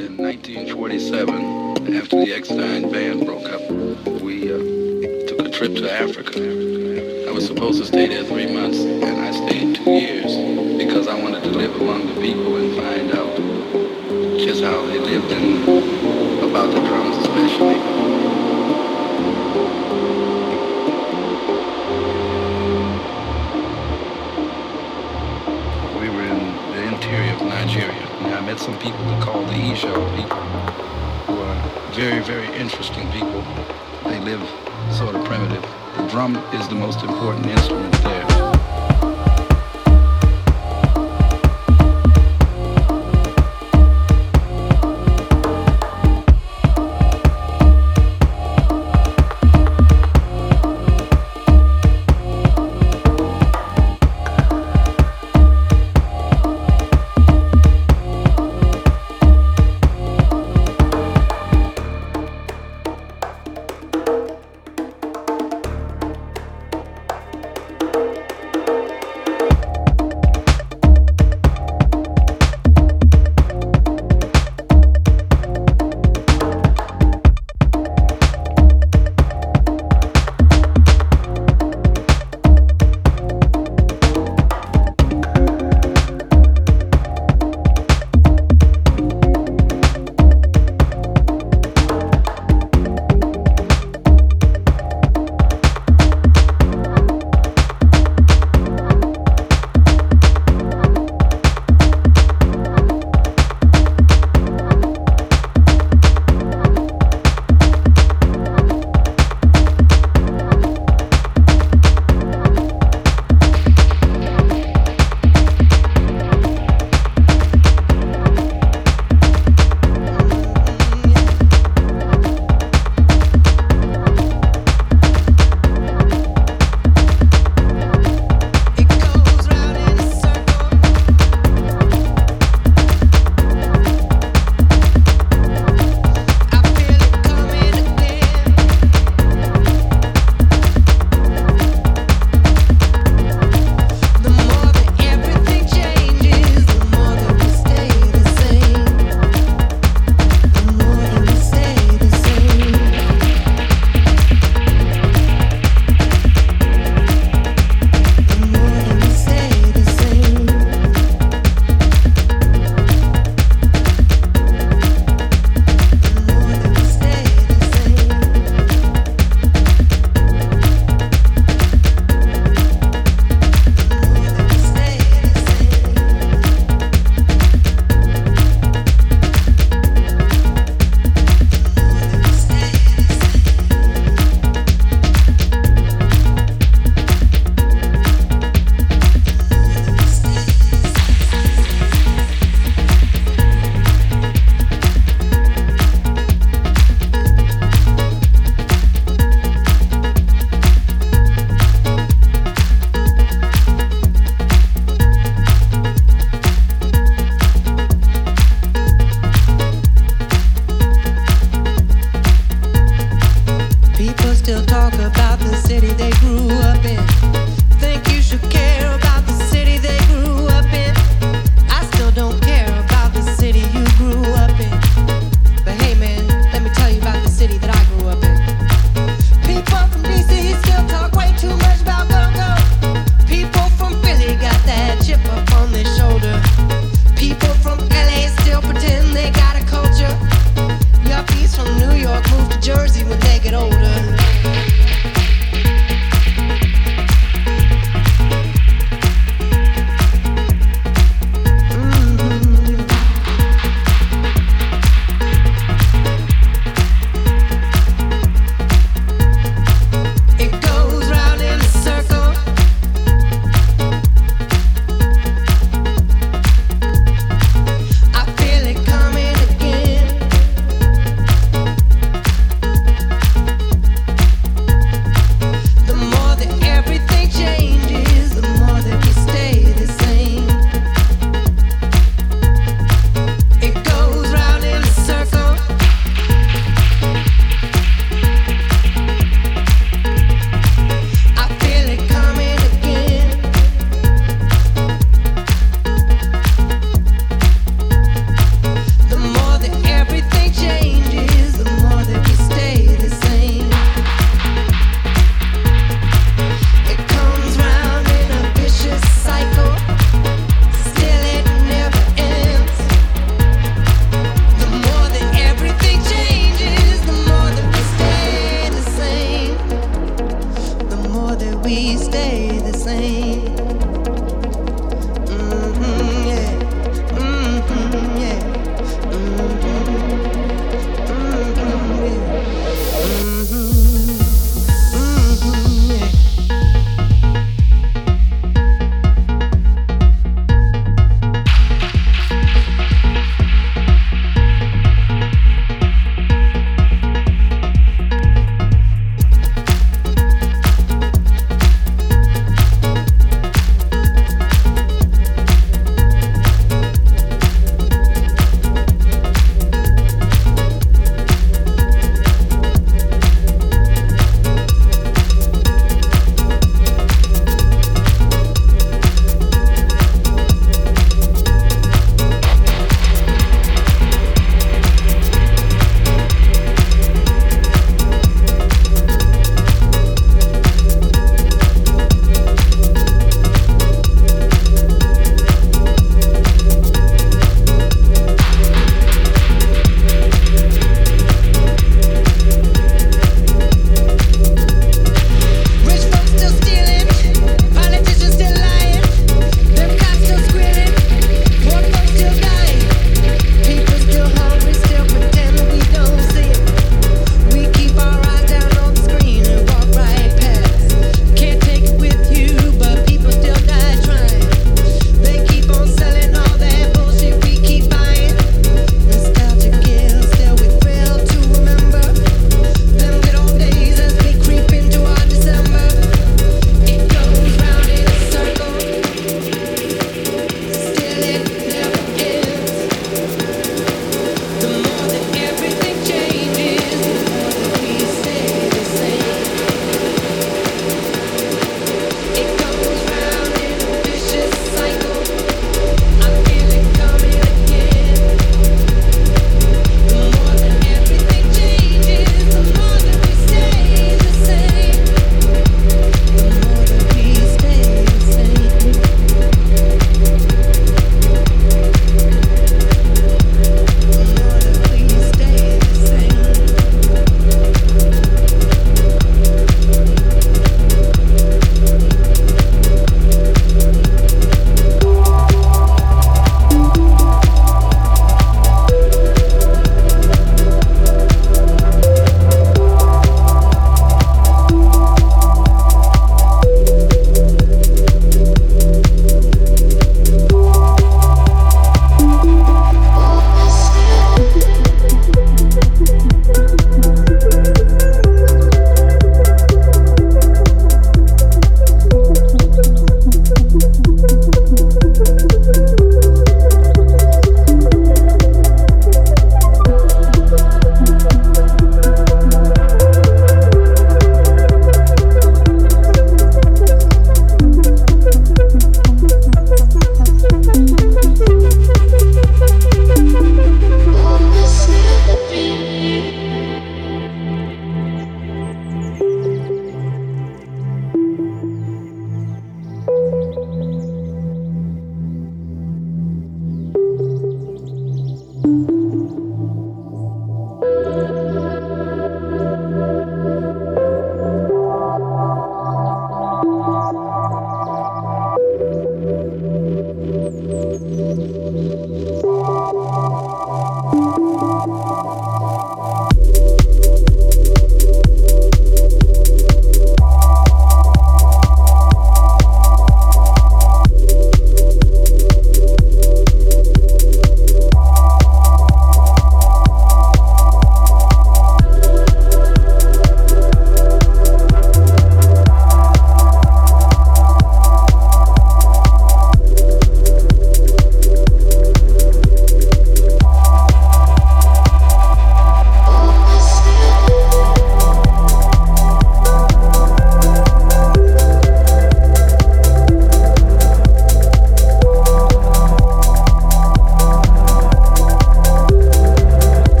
In 1947, after the Eckstine band broke up, we uh, took a trip to Africa. I was supposed to stay there three months, and I stayed two years because I wanted to live among the people and find out just how they lived and about the drums especially. Some people we call the Isha people, who are very, very interesting people. They live sort of primitive. The drum is the most important instrument there.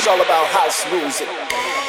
It's all about house music.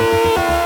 Música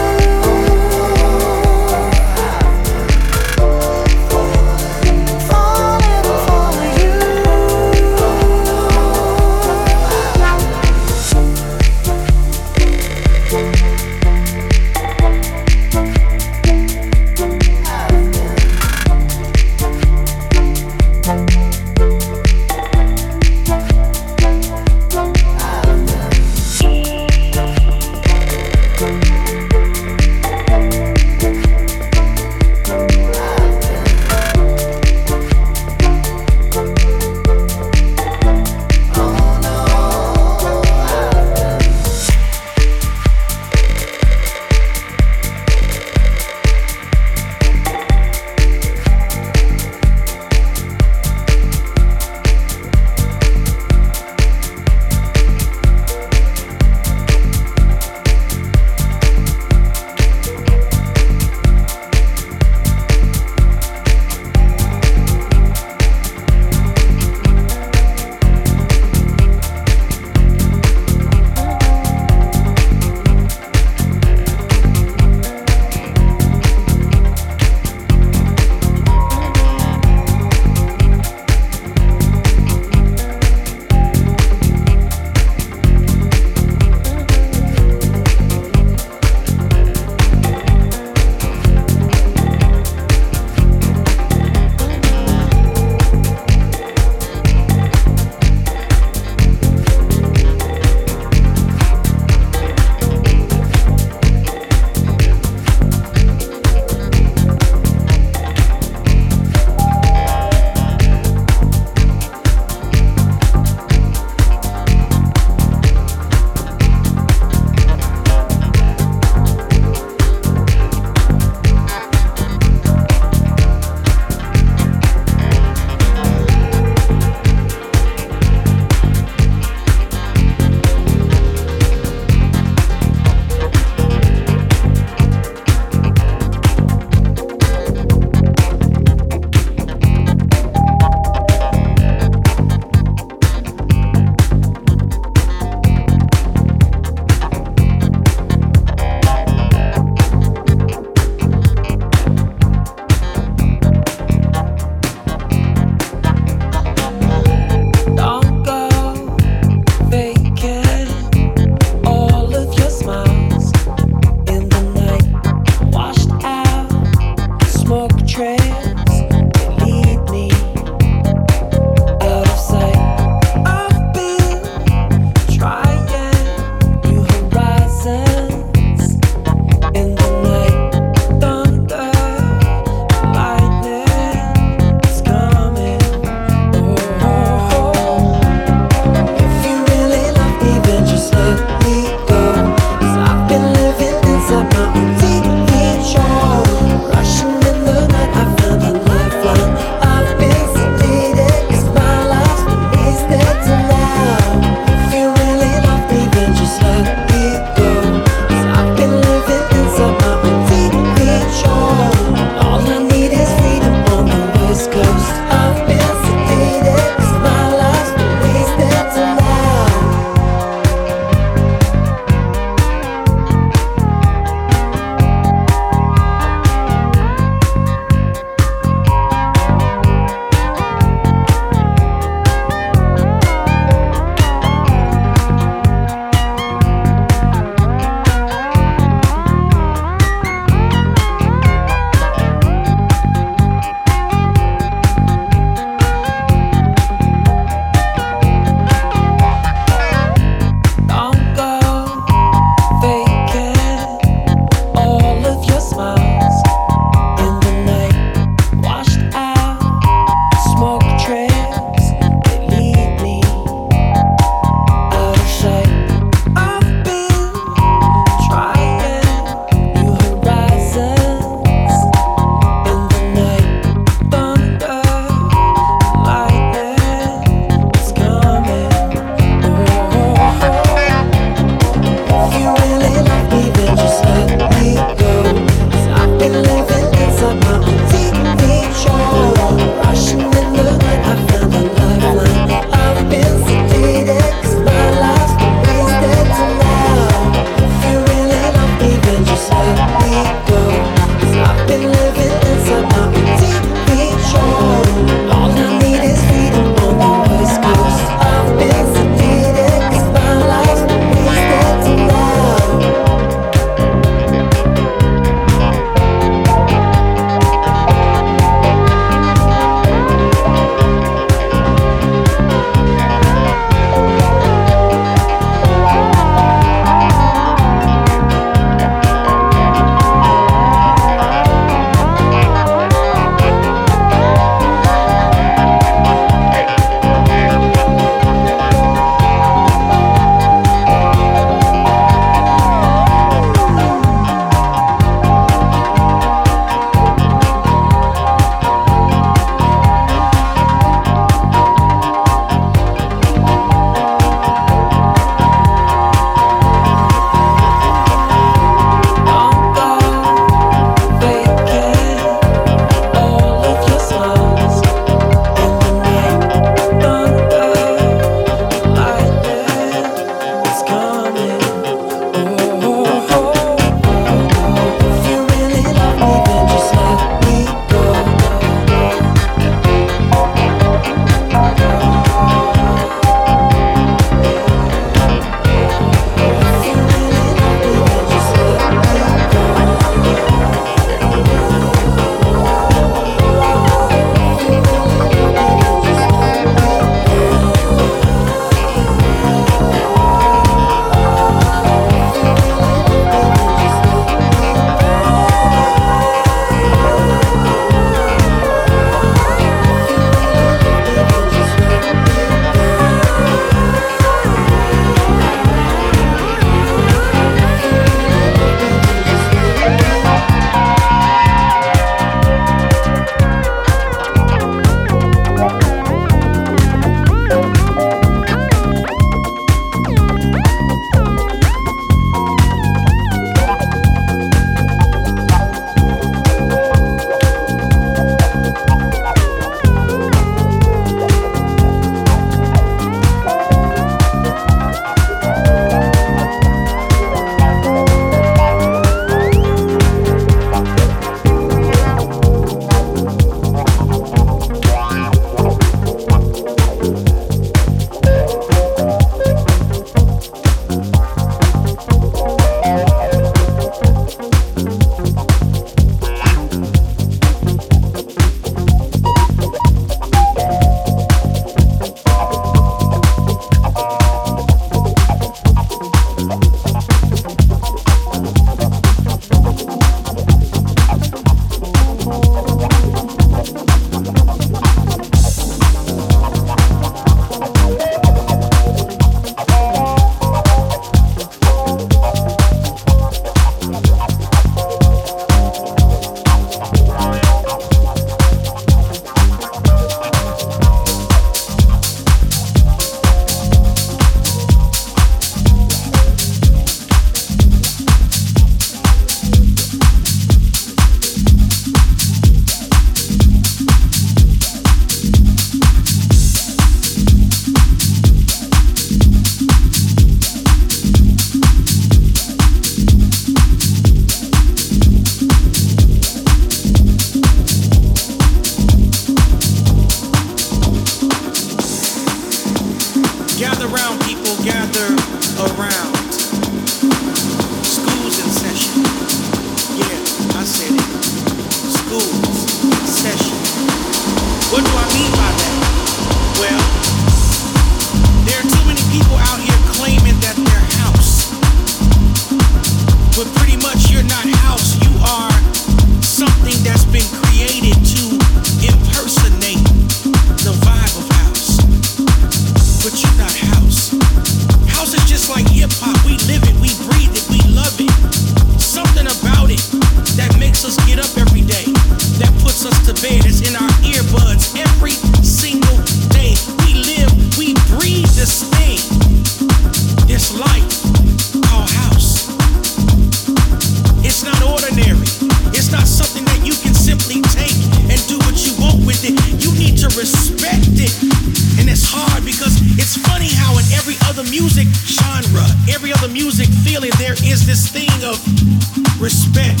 enough respect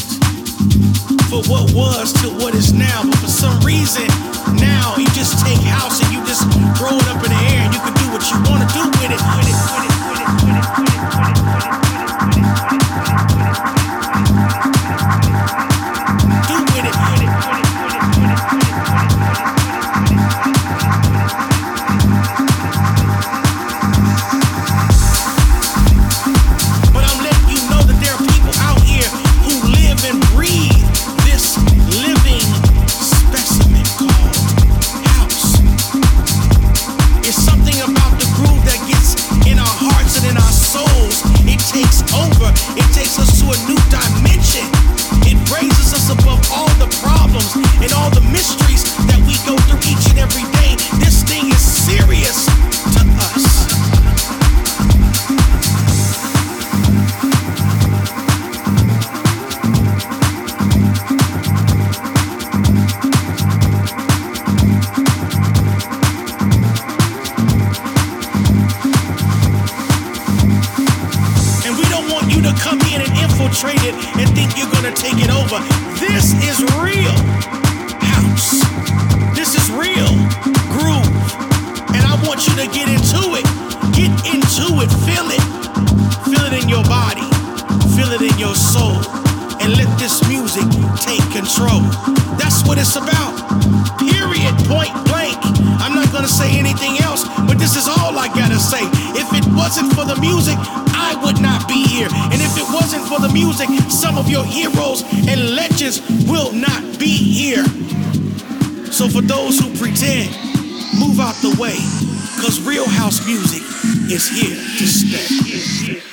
for what was to what is now, but for some reason, here. And if it wasn't for the music, some of your heroes and legends will not be here. So for those who pretend, move out the way, cause real house music is here to stay.